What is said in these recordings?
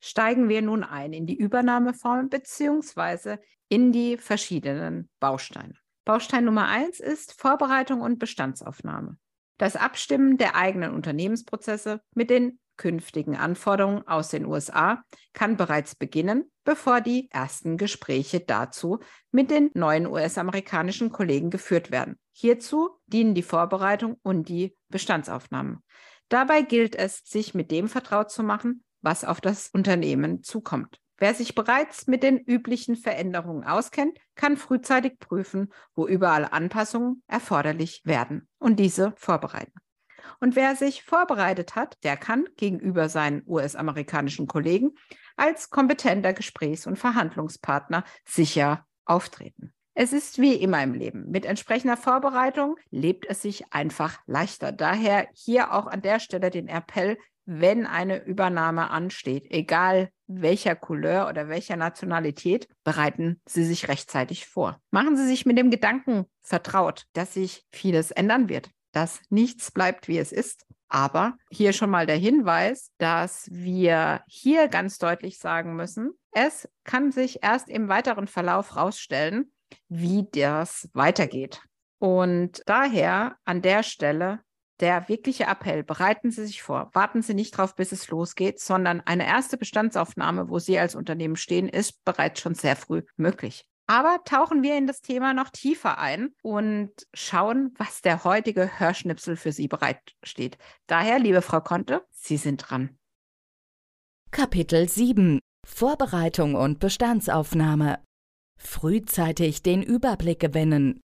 steigen wir nun ein in die Übernahmeform beziehungsweise in die verschiedenen Bausteine. Baustein Nummer eins ist Vorbereitung und Bestandsaufnahme. Das Abstimmen der eigenen Unternehmensprozesse mit den künftigen Anforderungen aus den USA kann bereits beginnen, bevor die ersten Gespräche dazu mit den neuen US-amerikanischen Kollegen geführt werden. Hierzu dienen die Vorbereitung und die Bestandsaufnahmen. Dabei gilt es, sich mit dem vertraut zu machen, was auf das Unternehmen zukommt. Wer sich bereits mit den üblichen Veränderungen auskennt, kann frühzeitig prüfen, wo überall Anpassungen erforderlich werden und diese vorbereiten. Und wer sich vorbereitet hat, der kann gegenüber seinen US-amerikanischen Kollegen als kompetenter Gesprächs- und Verhandlungspartner sicher auftreten. Es ist wie immer im Leben. Mit entsprechender Vorbereitung lebt es sich einfach leichter. Daher hier auch an der Stelle den Appell, wenn eine Übernahme ansteht, egal welcher Couleur oder welcher Nationalität, bereiten Sie sich rechtzeitig vor. Machen Sie sich mit dem Gedanken vertraut, dass sich vieles ändern wird, dass nichts bleibt, wie es ist. Aber hier schon mal der Hinweis, dass wir hier ganz deutlich sagen müssen, es kann sich erst im weiteren Verlauf herausstellen, wie das weitergeht. Und daher an der Stelle der wirkliche Appell, bereiten Sie sich vor, warten Sie nicht drauf, bis es losgeht, sondern eine erste Bestandsaufnahme, wo Sie als Unternehmen stehen, ist bereits schon sehr früh möglich. Aber tauchen wir in das Thema noch tiefer ein und schauen, was der heutige Hörschnipsel für Sie bereitsteht. Daher, liebe Frau Conte, Sie sind dran. Kapitel 7 Vorbereitung und Bestandsaufnahme Frühzeitig den Überblick gewinnen.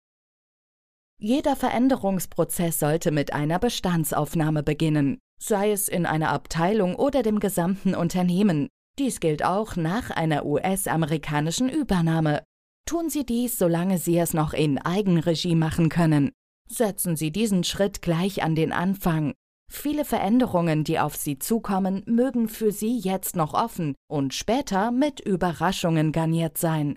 Jeder Veränderungsprozess sollte mit einer Bestandsaufnahme beginnen, sei es in einer Abteilung oder dem gesamten Unternehmen. Dies gilt auch nach einer US-amerikanischen Übernahme. Tun Sie dies, solange Sie es noch in Eigenregie machen können. Setzen Sie diesen Schritt gleich an den Anfang. Viele Veränderungen, die auf Sie zukommen, mögen für Sie jetzt noch offen und später mit Überraschungen garniert sein.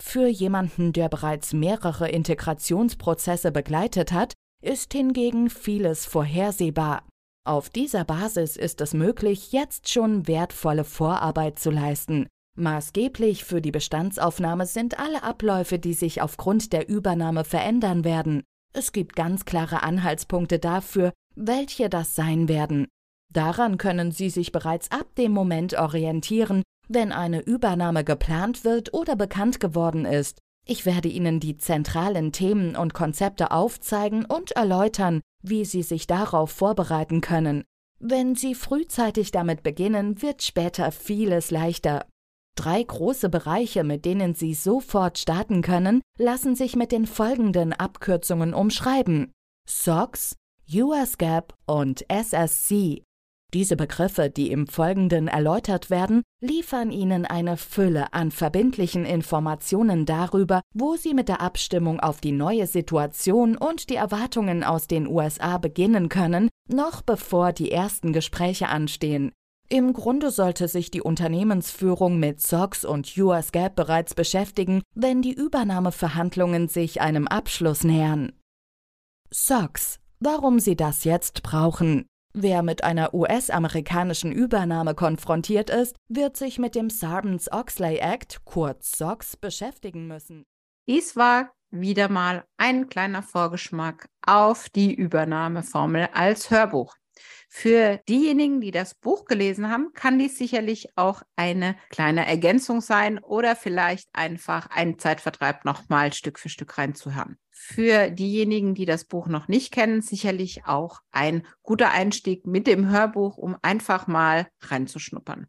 Für jemanden, der bereits mehrere Integrationsprozesse begleitet hat, ist hingegen vieles vorhersehbar. Auf dieser Basis ist es möglich, jetzt schon wertvolle Vorarbeit zu leisten. Maßgeblich für die Bestandsaufnahme sind alle Abläufe, die sich aufgrund der Übernahme verändern werden. Es gibt ganz klare Anhaltspunkte dafür, welche das sein werden. Daran können Sie sich bereits ab dem Moment orientieren, wenn eine Übernahme geplant wird oder bekannt geworden ist. Ich werde Ihnen die zentralen Themen und Konzepte aufzeigen und erläutern, wie Sie sich darauf vorbereiten können. Wenn Sie frühzeitig damit beginnen, wird später vieles leichter. Drei große Bereiche, mit denen Sie sofort starten können, lassen sich mit den folgenden Abkürzungen umschreiben. SOX, US GAAP und SSC. Diese Begriffe, die im Folgenden erläutert werden, liefern Ihnen eine Fülle an verbindlichen Informationen darüber, wo Sie mit der Abstimmung auf die neue Situation und die Erwartungen aus den USA beginnen können, noch bevor die ersten Gespräche anstehen. Im Grunde sollte sich die Unternehmensführung mit SOX und US GAAP bereits beschäftigen, wenn die Übernahmeverhandlungen sich einem Abschluss nähern. SOX. Warum Sie das jetzt brauchen. Wer mit einer US-amerikanischen Übernahme konfrontiert ist, wird sich mit dem Sarbanes-Oxley Act, kurz SOX, beschäftigen müssen. Dies war wieder mal ein kleiner Vorgeschmack auf die Übernahmeformel als Hörbuch. Für diejenigen, die das Buch gelesen haben, kann dies sicherlich auch eine kleine Ergänzung sein oder vielleicht einfach ein Zeitvertreib nochmal Stück für Stück reinzuhören. Für diejenigen, die das Buch noch nicht kennen, sicherlich auch ein guter Einstieg mit dem Hörbuch, um einfach mal reinzuschnuppern.